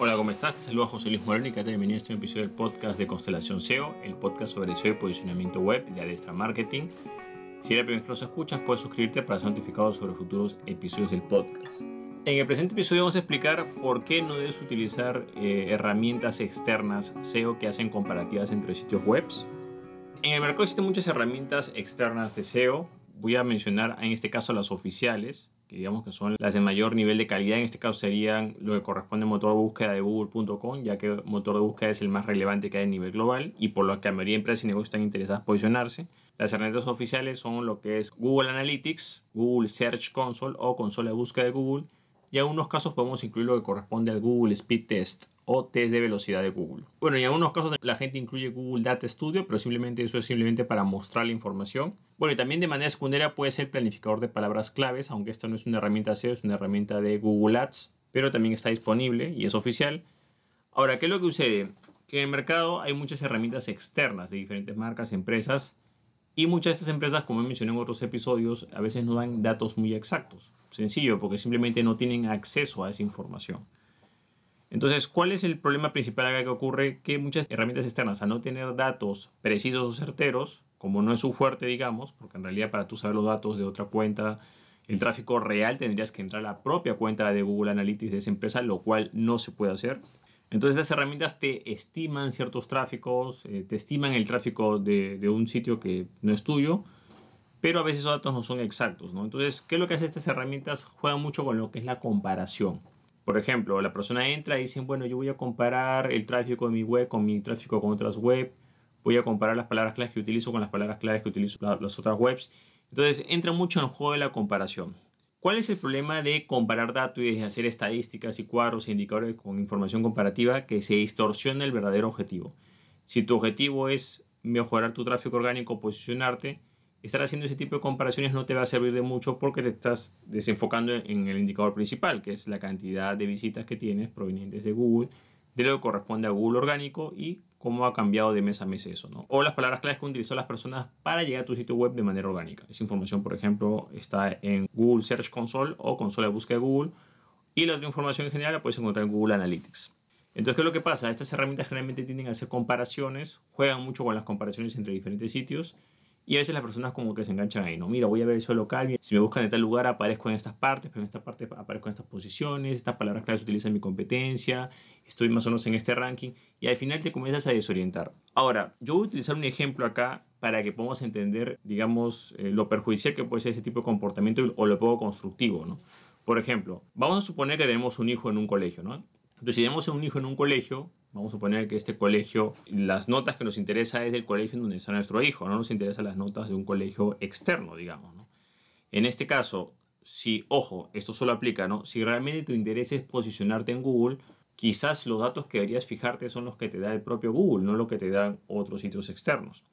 Hola, ¿cómo estás? Te saluda José Luis Moreno y te bienvenido a este episodio del podcast de Constelación SEO, el podcast sobre SEO y posicionamiento web de Adestra Marketing. Si eres la primera que los escuchas, puedes suscribirte para ser notificado sobre futuros episodios del podcast. En el presente episodio vamos a explicar por qué no debes utilizar eh, herramientas externas SEO que hacen comparativas entre sitios web. En el mercado existen muchas herramientas externas de SEO. Voy a mencionar en este caso las oficiales, digamos que son las de mayor nivel de calidad. En este caso serían lo que corresponde al motor de búsqueda de google.com, ya que el motor de búsqueda es el más relevante que hay a nivel global y por lo que la mayoría de empresas y negocios están interesadas en posicionarse. Las herramientas oficiales son lo que es Google Analytics, Google Search Console o consola de búsqueda de Google. Y en algunos casos podemos incluir lo que corresponde al Google Speed Test o test de velocidad de Google. Bueno, en algunos casos la gente incluye Google Data Studio, pero simplemente eso es simplemente para mostrar la información. Bueno, y también de manera secundaria puede ser planificador de palabras claves, aunque esta no es una herramienta SEO, es una herramienta de Google Ads, pero también está disponible y es oficial. Ahora, ¿qué es lo que sucede? Que en el mercado hay muchas herramientas externas de diferentes marcas, empresas, y muchas de estas empresas, como he mencionado en otros episodios, a veces no dan datos muy exactos. Sencillo, porque simplemente no tienen acceso a esa información. Entonces, ¿cuál es el problema principal acá que ocurre? Que muchas herramientas externas, a no tener datos precisos o certeros, como no es su fuerte, digamos, porque en realidad para tú saber los datos de otra cuenta, el tráfico real tendrías que entrar a la propia cuenta de Google Analytics de esa empresa, lo cual no se puede hacer. Entonces las herramientas te estiman ciertos tráficos, eh, te estiman el tráfico de, un sitio que no es tuyo, pero a veces esos datos no son exactos. ¿no? Entonces, ¿qué es lo que hacen estas herramientas? Juegan mucho con lo que es la comparación. Por ejemplo, la persona entra y dice, bueno, yo voy a comparar el tráfico de mi web con mi tráfico con otras web, voy a comparar las palabras claves que utilizo con las palabras claves que utilizo las otras webs. Entonces entra mucho en el juego de la comparación. ¿Cuál es el problema de comparar datos y de hacer estadísticas y cuadros e indicadores con información comparativa que se distorsiona el verdadero objetivo? Si tu objetivo es mejorar tu tráfico orgánico, posicionarte, estar haciendo ese tipo de comparaciones no te va a servir de mucho porque te estás desenfocando en el indicador principal, que es la cantidad de visitas que tienes provenientes de Google, de lo que corresponde a Google orgánico y cómo ha cambiado de mes a mes eso, ¿no? O las palabras claves que utilizan las personas para llegar a tu sitio web de manera orgánica. Esa información, por ejemplo, está en Google Search Console o consola de búsqueda de Google y la otra información en general la puedes encontrar en Google Analytics. Entonces, ¿qué es lo que pasa? Estas herramientas generalmente tienden a hacer comparaciones, juegan mucho con las comparaciones entre diferentes sitios y a veces las personas como que se enganchan ahí, ¿no? Mira, voy a ver eso local, si me buscan en tal lugar aparezco en estas partes, pero en esta parte aparezco en estas posiciones, estas palabras claves utilizan mi competencia, estoy más o menos en este ranking, y al final te comienzas a desorientar. Ahora, yo voy a utilizar un ejemplo acá para que podamos entender, digamos, eh, lo perjudicial que puede ser ese tipo de comportamiento o lo poco constructivo, ¿no? Por ejemplo, vamos a suponer que tenemos un hijo en un colegio, ¿no? Entonces, si tenemos un hijo en un colegio, Vamos a suponer que este colegio, las notas que nos interesa es del colegio en donde está nuestro hijo, no nos interesan las notas de un colegio externo, digamos. ¿no? En este caso, si, ojo, esto solo aplica, ¿no? Si realmente tu interés es posicionarte en Google, quizás los datos que deberías fijarte son los que te da el propio Google, no lo que te dan otros sitios externos.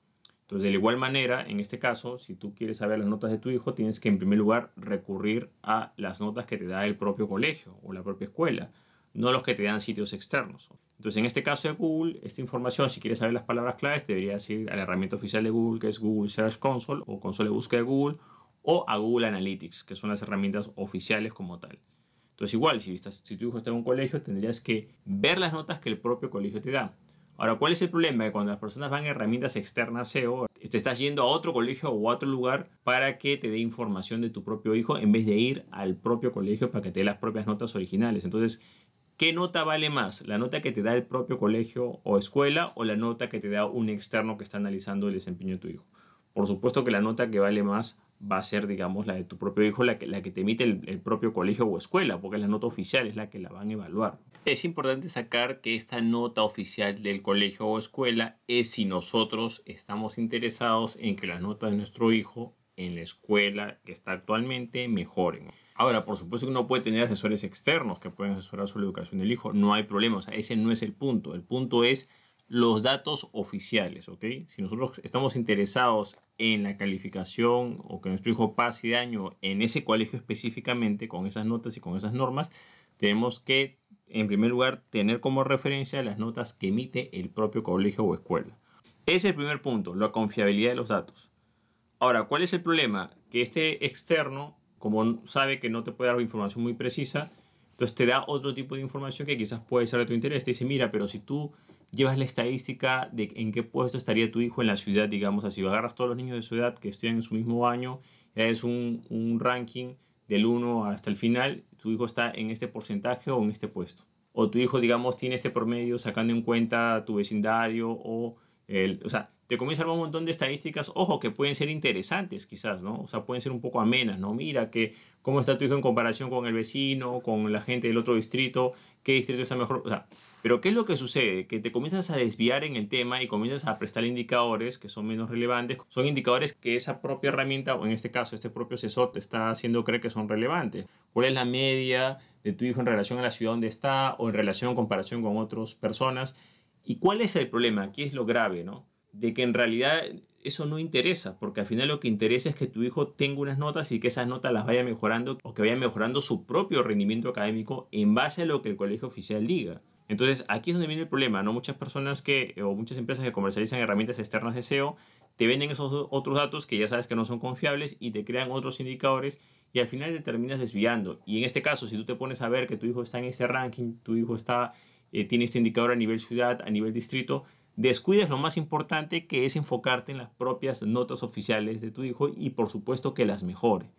Entonces, de la igual manera, en este caso, si tú quieres saber las notas de tu hijo, tienes que en primer lugar recurrir a las notas que te da el propio colegio o la propia escuela no los que te dan sitios externos. Entonces, en este caso de Google, esta información, si quieres saber las palabras claves, deberías ir a la herramienta oficial de Google, que es Google Search Console o consola de búsqueda de Google, o a Google Analytics, que son las herramientas oficiales como tal. Entonces, igual, si, estás, tu hijo está en un colegio, tendrías que ver las notas que el propio colegio te da. Ahora, ¿cuál es el problema? Que cuando las personas van a herramientas externas SEO, te estás yendo a otro colegio o a otro lugar para que te dé información de tu propio hijo en vez de ir al propio colegio para que te dé las propias notas originales. Entonces, ¿Qué nota vale más? ¿La nota que te da el propio colegio o escuela o la nota que te da un externo que está analizando el desempeño de tu hijo? Por supuesto que la nota que vale más va a ser, digamos, la de tu propio hijo, la que, la que te emite el, el, propio colegio o escuela, porque la nota oficial es la que la van a evaluar. Es importante sacar que esta nota oficial del colegio o escuela es si nosotros estamos interesados en que las notas de nuestro hijo en la escuela que está actualmente mejoren. Ahora, por supuesto que uno puede tener asesores externos que pueden asesorar sobre la educación del hijo, no hay problema, o sea, ese no es el punto, el punto es los datos oficiales, ¿ok? Si nosotros estamos interesados en la calificación o que nuestro hijo pase de año en ese colegio específicamente, con esas notas y con esas normas, tenemos que, en primer lugar, tener como referencia las notas que emite el propio colegio o escuela. Ese es el primer punto, la confiabilidad de los datos. Ahora, ¿cuál es el problema? Que este externo, como sabe que no te puede dar información muy precisa, entonces te da otro tipo de información que quizás puede ser de tu interés. Te dice, mira, pero si tú llevas la estadística de en qué puesto estaría tu hijo en la ciudad, digamos así, agarras todos los niños de su edad que estudian en su mismo año, es un, un ranking del 1 hasta el final, tu hijo está en este porcentaje o en este puesto. O tu hijo, digamos, tiene este promedio sacando en cuenta tu vecindario o el... O sea, te comienza a dar un montón de estadísticas, ojo, que pueden ser interesantes quizás, ¿no? O sea, pueden ser un poco amenas, ¿no? Mira que cómo está tu hijo en comparación con el vecino, con la gente del otro distrito, qué distrito está mejor, o sea, pero ¿qué es lo que sucede? Que te comienzas a desviar en el tema y comienzas a prestar indicadores que son menos relevantes, son indicadores que esa propia herramienta, o en este caso este propio asesor, te está haciendo creer que son relevantes. ¿Cuál es la media de tu hijo en relación a la ciudad donde está o en relación comparación con otras personas? ¿Y cuál es el problema? Aquí es lo grave, ¿no? de que en realidad eso no interesa, porque al final lo que interesa es que tu hijo tenga unas notas y que esas notas las vaya mejorando o que vaya mejorando su propio rendimiento académico en base a lo que el colegio oficial diga. Entonces, aquí es donde viene el problema, ¿no? Muchas personas que, o muchas empresas que comercializan herramientas externas de SEO, te venden esos otros datos que ya sabes que no son confiables y te crean otros indicadores y al final te terminas desviando. Y en este caso, si tú te pones a ver que tu hijo está en este ranking, tu hijo está, eh, tiene este indicador a nivel ciudad, a nivel distrito, descuides lo más importante que es enfocarte en las propias notas oficiales de tu hijo y por supuesto que las mejore.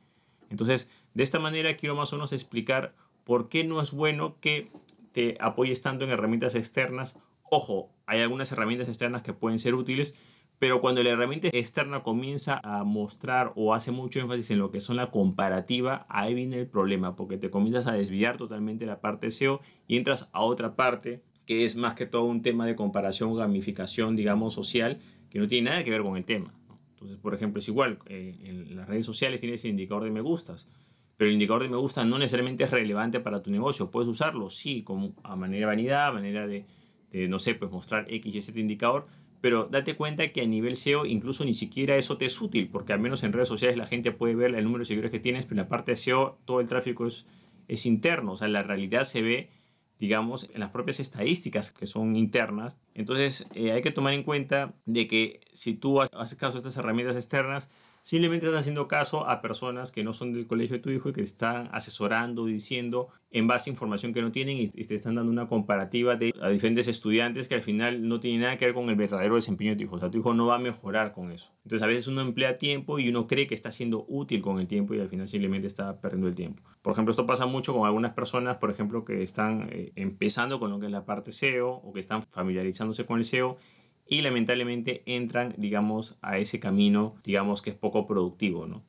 Entonces, de esta manera quiero más o menos explicar por qué no es bueno que te apoyes tanto en herramientas externas. Ojo, hay algunas herramientas externas que pueden ser útiles, pero cuando la herramienta externa comienza a mostrar o hace mucho énfasis en lo que son la comparativa, ahí viene el problema, porque te comienzas a desviar totalmente la parte SEO y entras a otra parte que es más que todo un tema de comparación, gamificación, digamos, social, que no tiene nada que ver con el tema. Entonces, por ejemplo, es igual, eh, en las redes sociales tienes el indicador de me gustas, pero el indicador de me gusta no necesariamente es relevante para tu negocio. Puedes usarlo, sí, como a manera de vanidad, a manera de, de, no sé, pues mostrar X y Z indicador, pero date cuenta que a nivel SEO incluso ni siquiera eso te es útil, porque al menos en redes sociales la gente puede ver el número de seguidores que tienes, pero en la parte de SEO todo el tráfico es, es interno, o sea, la realidad se ve digamos, en las propias estadísticas que son internas. Entonces eh, hay que tomar en cuenta de que si tú haces caso a estas herramientas externas, Simplemente estás haciendo caso a personas que no son del colegio de tu hijo y que te están asesorando, diciendo en base a información que no tienen y te están dando una comparativa de a diferentes estudiantes que al final no tiene nada que ver con el verdadero desempeño de tu hijo. O sea, tu hijo no va a mejorar con eso. Entonces a veces uno emplea tiempo y uno cree que está siendo útil con el tiempo y al final simplemente está perdiendo el tiempo. Por ejemplo, esto pasa mucho con algunas personas, por ejemplo, que están eh, empezando con lo que es la parte SEO o que están familiarizándose con el SEO y lamentablemente entran, digamos, a ese camino, digamos, que es poco productivo, ¿no?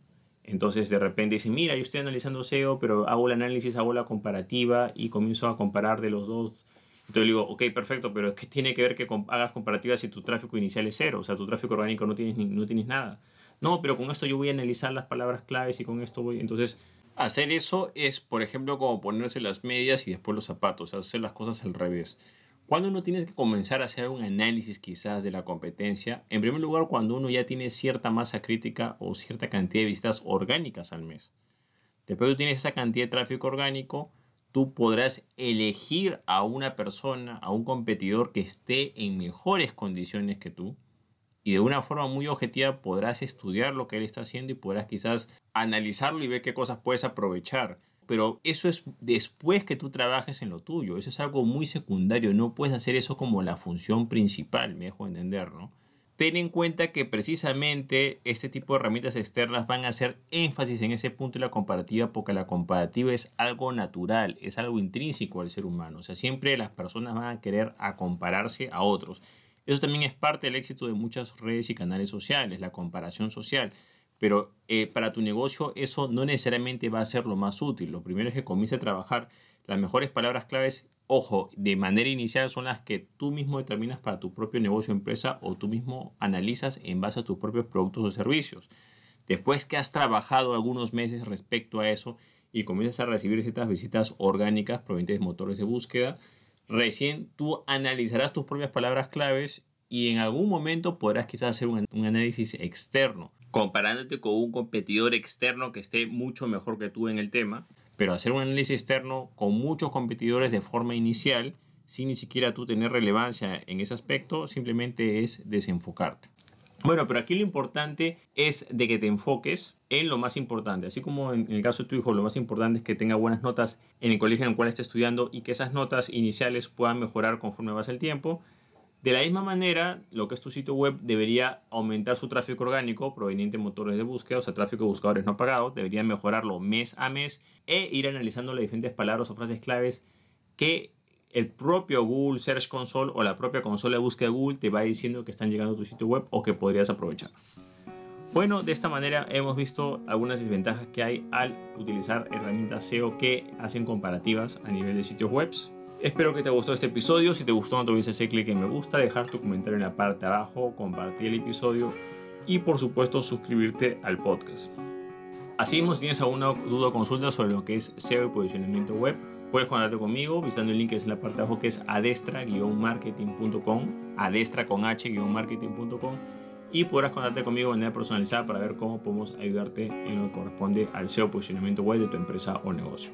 Entonces de repente dicen, mira, yo estoy analizando SEO, pero hago el análisis, hago la comparativa y comienzo a comparar de los dos. Entonces digo, ok, perfecto, pero ¿qué tiene que ver que hagas comparativas si tu tráfico inicial es cero? O sea, tu tráfico orgánico no tienes, no tienes nada. No, pero con esto yo voy a analizar las palabras claves y con esto voy... Entonces, hacer eso es, por ejemplo, como ponerse las medias y después los zapatos, hacer las cosas al revés. Cuando uno tiene que comenzar a hacer un análisis quizás de la competencia, en primer lugar cuando uno ya tiene cierta masa crítica o cierta cantidad de visitas orgánicas al mes. Después que tienes esa cantidad de tráfico orgánico, tú podrás elegir a una persona, a un competidor que esté en mejores condiciones que tú y de una forma muy objetiva podrás estudiar lo que él está haciendo y podrás quizás analizarlo y ver qué cosas puedes aprovechar pero eso es después que tú trabajes en lo tuyo. Eso es algo muy secundario. No puedes hacer eso como la función principal, me dejo entender, ¿no? Ten en cuenta que precisamente este tipo de herramientas externas van a hacer énfasis en ese punto de la comparativa porque la comparativa es algo natural, es algo intrínseco al ser humano. O sea, siempre las personas van a querer a compararse a otros. Eso también es parte del éxito de muchas redes y canales sociales, la comparación social. Pero eh, para tu negocio eso no necesariamente va a ser lo más útil. Lo primero es que comience a trabajar las mejores palabras claves. Ojo, de manera inicial son las que tú mismo determinas para tu propio negocio o empresa o tú mismo analizas en base a tus propios productos o servicios. Después que has trabajado algunos meses respecto a eso y comienzas a recibir ciertas visitas orgánicas provenientes de motores de búsqueda, recién tú analizarás tus propias palabras claves y en algún momento podrás quizás hacer un, un análisis externo comparándote con un competidor externo que esté mucho mejor que tú en el tema, pero hacer un análisis externo con muchos competidores de forma inicial, sin ni siquiera tú tener relevancia en ese aspecto, simplemente es desenfocarte. Bueno, pero aquí lo importante es de que te enfoques en lo más importante. Así como en el caso de tu hijo, lo más importante es que tenga buenas notas en el colegio en el cual esté estudiando y que esas notas iniciales puedan mejorar conforme pasa el tiempo. De la misma manera, lo que es tu sitio web debería aumentar su tráfico orgánico proveniente de motores de búsqueda, o sea, tráfico de buscadores no pagados, debería mejorarlo mes a mes e ir analizando las diferentes palabras o frases claves que el propio Google Search Console o la propia consola de búsqueda Google te va diciendo que están llegando a tu sitio web o que podrías aprovechar. Bueno, de esta manera hemos visto algunas desventajas que hay al utilizar herramientas SEO que hacen comparativas a nivel de sitios web. Espero que te gustado este episodio. Si te gustó, no te olvides hacer clic en me gusta, dejar tu comentario en la parte de abajo, compartir el episodio y por supuesto suscribirte al podcast. Así mismo, si tienes alguna duda o consulta sobre lo que es SEO y posicionamiento web, Puedes contactarte conmigo visitando el link que es en la parte de abajo que es adestra-marketing.com, adestra con h-marketing.com y podrás contactarte conmigo de manera personalizada para ver cómo podemos ayudarte en lo que corresponde al SEO posicionamiento web de tu empresa o negocio.